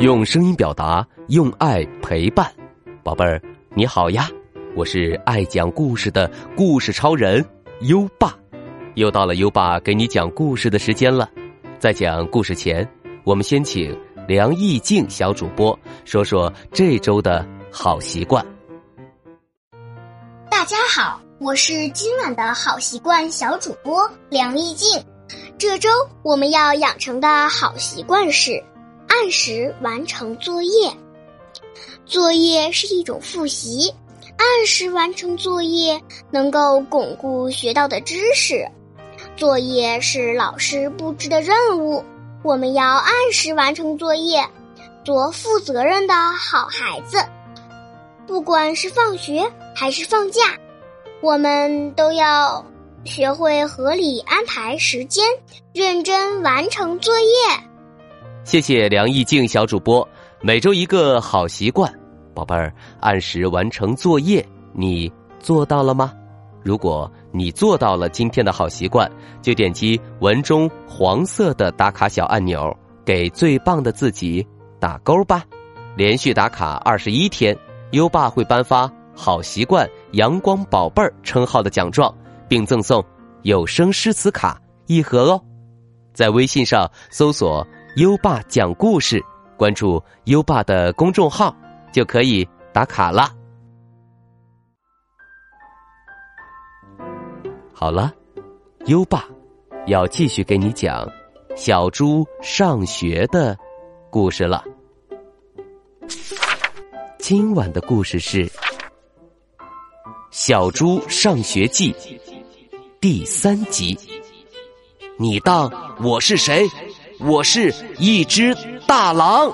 用声音表达，用爱陪伴，宝贝儿，你好呀！我是爱讲故事的故事超人优爸，又到了优爸给你讲故事的时间了。在讲故事前，我们先请梁艺静小主播说说这周的好习惯。大家好，我是今晚的好习惯小主播梁艺静。这周我们要养成的好习惯是。按时完成作业，作业是一种复习。按时完成作业，能够巩固学到的知识。作业是老师布置的任务，我们要按时完成作业，做负责任的好孩子。不管是放学还是放假，我们都要学会合理安排时间，认真完成作业。谢谢梁艺静小主播，每周一个好习惯，宝贝儿，按时完成作业，你做到了吗？如果你做到了今天的好习惯，就点击文中黄色的打卡小按钮，给最棒的自己打勾吧。连续打卡二十一天，优爸会颁发“好习惯阳光宝贝儿”称号的奖状，并赠送有声诗词卡一盒哦。在微信上搜索。优爸讲故事，关注优爸的公众号就可以打卡了。好了，优爸要继续给你讲小猪上学的故事了。今晚的故事是《小猪上学记》第三集。你当我是谁？我是一只大狼。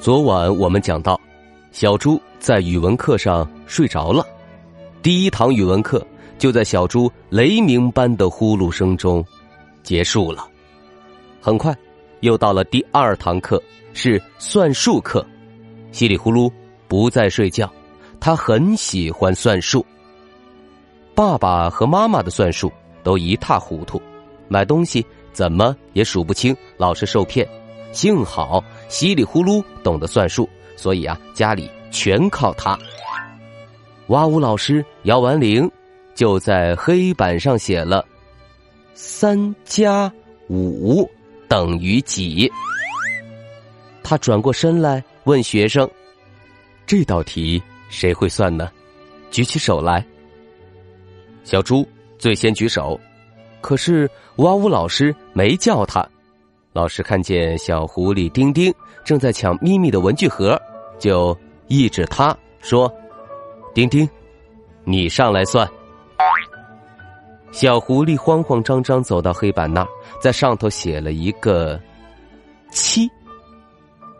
昨晚我们讲到，小猪在语文课上睡着了。第一堂语文课就在小猪雷鸣般的呼噜声中结束了。很快。又到了第二堂课，是算术课。稀里呼噜不再睡觉，他很喜欢算术。爸爸和妈妈的算术都一塌糊涂，买东西怎么也数不清，老是受骗。幸好稀里呼噜懂得算术，所以啊，家里全靠他。哇呜老师摇完铃，就在黑板上写了“三加五”。等于几？他转过身来问学生：“这道题谁会算呢？”举起手来。小猪最先举手，可是哇呜老师没叫他。老师看见小狐狸丁丁正在抢咪咪的文具盒，就抑制他说：“丁丁，你上来算。”小狐狸慌慌张张走到黑板那儿，在上头写了一个“七”。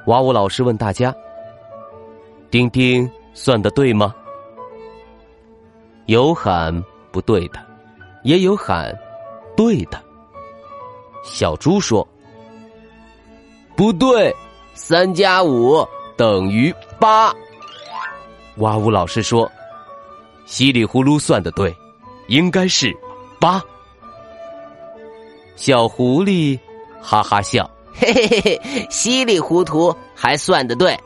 哇呜老师问大家：“丁丁算的对吗？”有喊不对的，也有喊对的。小猪说：“不对，三加五等于八。”哇呜老师说：“稀里呼噜算的对，应该是。”八，小狐狸哈哈笑，嘿嘿嘿嘿，稀里糊涂还算得对，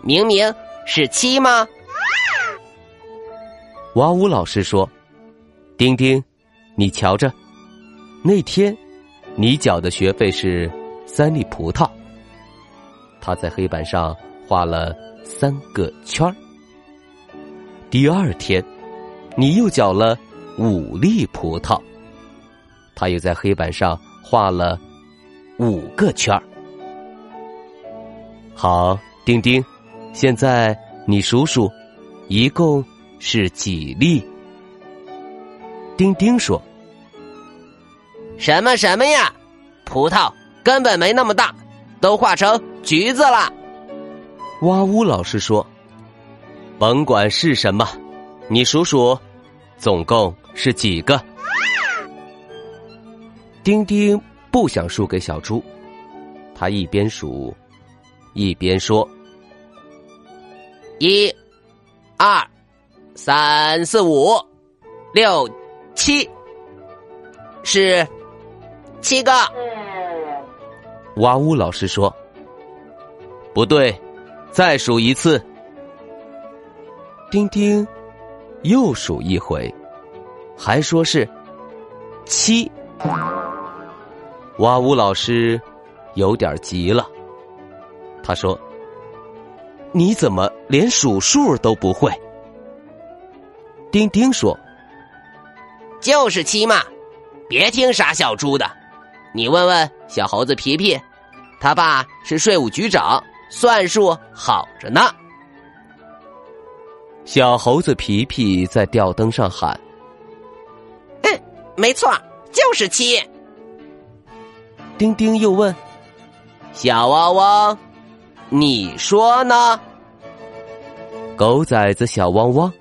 明明是七吗？哇呜老师说：“丁丁，你瞧着，那天你缴的学费是三粒葡萄。”他在黑板上画了三个圈儿。第二天，你又缴了。五粒葡萄，他又在黑板上画了五个圈儿。好，丁丁，现在你数数，一共是几粒？丁丁说：“什么什么呀？葡萄根本没那么大，都画成橘子了。”哇呜老师说：“甭管是什么，你数数，总共。”是几个？丁丁不想输给小猪，他一边数，一边说：“一、二、三、四、五、六、七，是七个。哇呜老师说：“不对，再数一次。”丁丁又数一回，还说是七。哇呜老师有点急了，他说：“你怎么连数数都不会？”丁丁说：“就是七嘛，别听傻小猪的。”你问问小猴子皮皮，他爸是税务局长，算术好着呢。小猴子皮皮在吊灯上喊：“嗯，没错，就是七。”丁丁又问：“小汪汪，你说呢？”狗崽子小汪汪：“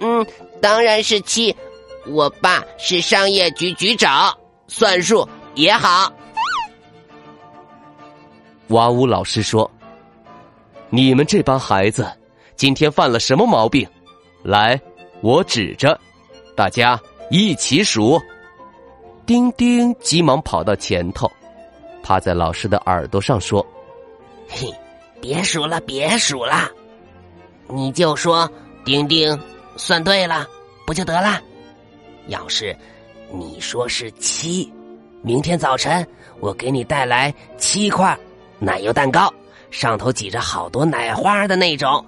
嗯，当然是七。我爸是商业局局长。”算术也好。哇呜老师说：“你们这帮孩子今天犯了什么毛病？来，我指着，大家一起数。”丁丁急忙跑到前头，趴在老师的耳朵上说：“嘿，别数了，别数了，你就说丁丁算对了，不就得了？要是……”你说是七，明天早晨我给你带来七块奶油蛋糕，上头挤着好多奶花的那种。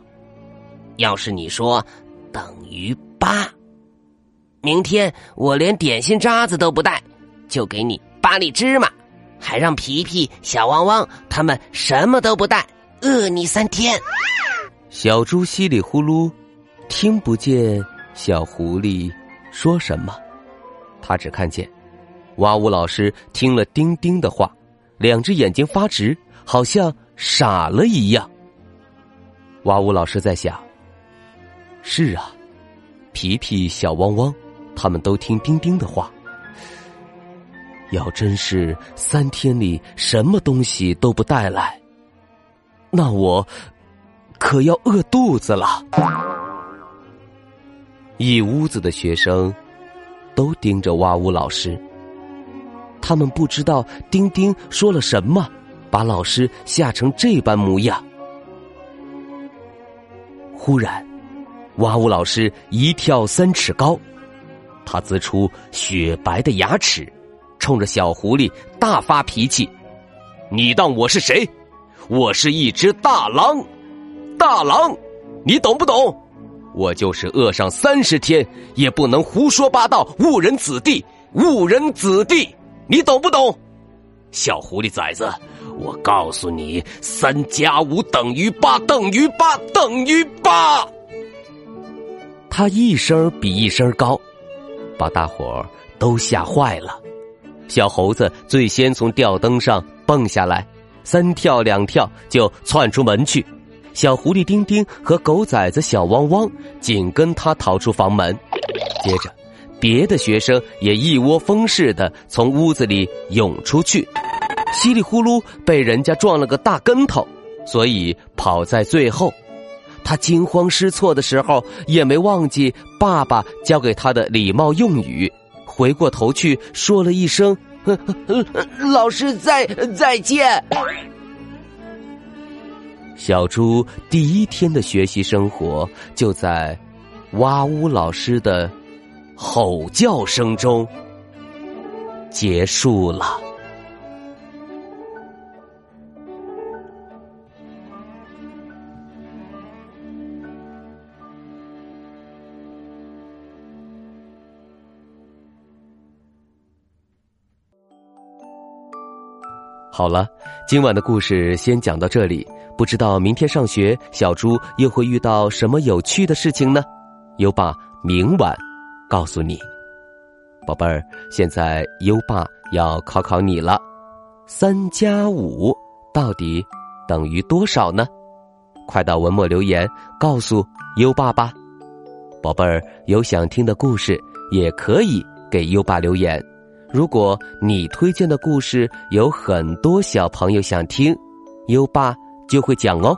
要是你说等于八，明天我连点心渣子都不带，就给你八粒芝麻，还让皮皮、小汪汪他们什么都不带，饿你三天。小猪稀里呼噜，听不见小狐狸说什么。他只看见，哇呜老师听了丁丁的话，两只眼睛发直，好像傻了一样。哇呜老师在想：是啊，皮皮、小汪汪，他们都听丁丁的话。要真是三天里什么东西都不带来，那我可要饿肚子了。一屋子的学生。都盯着哇呜老师，他们不知道丁丁说了什么，把老师吓成这般模样。忽然，哇呜老师一跳三尺高，他呲出雪白的牙齿，冲着小狐狸大发脾气：“你当我是谁？我是一只大狼，大狼，你懂不懂？”我就是饿上三十天，也不能胡说八道，误人子弟，误人子弟，你懂不懂？小狐狸崽子，我告诉你，三加五等于八，等于八，等于八。他一声比一声高，把大伙儿都吓坏了。小猴子最先从吊灯上蹦下来，三跳两跳就窜出门去。小狐狸丁丁和狗崽子小汪汪紧跟他逃出房门，接着，别的学生也一窝蜂似的从屋子里涌出去，稀里呼噜被人家撞了个大跟头，所以跑在最后。他惊慌失措的时候，也没忘记爸爸教给他的礼貌用语，回过头去说了一声：“老师再再见。”小猪第一天的学习生活就在哇呜老师的吼叫声中结束了。好了，今晚的故事先讲到这里。不知道明天上学，小猪又会遇到什么有趣的事情呢？优爸明晚告诉你，宝贝儿。现在优爸要考考你了，三加五到底等于多少呢？快到文末留言告诉优爸吧。宝贝儿，有想听的故事也可以给优爸留言。如果你推荐的故事有很多小朋友想听，优爸。就会讲哦，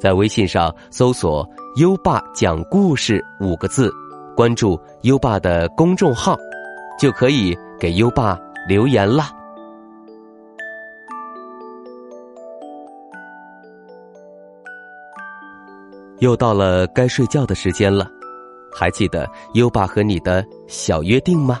在微信上搜索“优爸讲故事”五个字，关注优爸的公众号，就可以给优爸留言啦。又到了该睡觉的时间了，还记得优爸和你的小约定吗？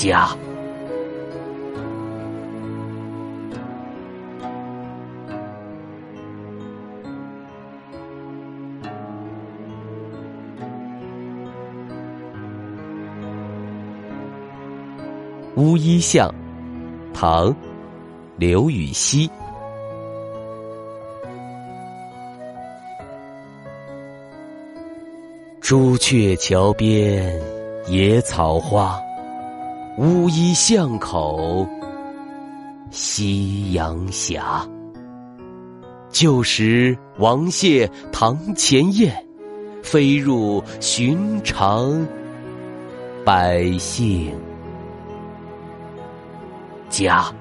家。乌衣巷，唐·刘禹锡。朱雀桥边野草花。乌衣巷口夕阳斜。旧时王谢堂前燕，飞入寻常百姓家。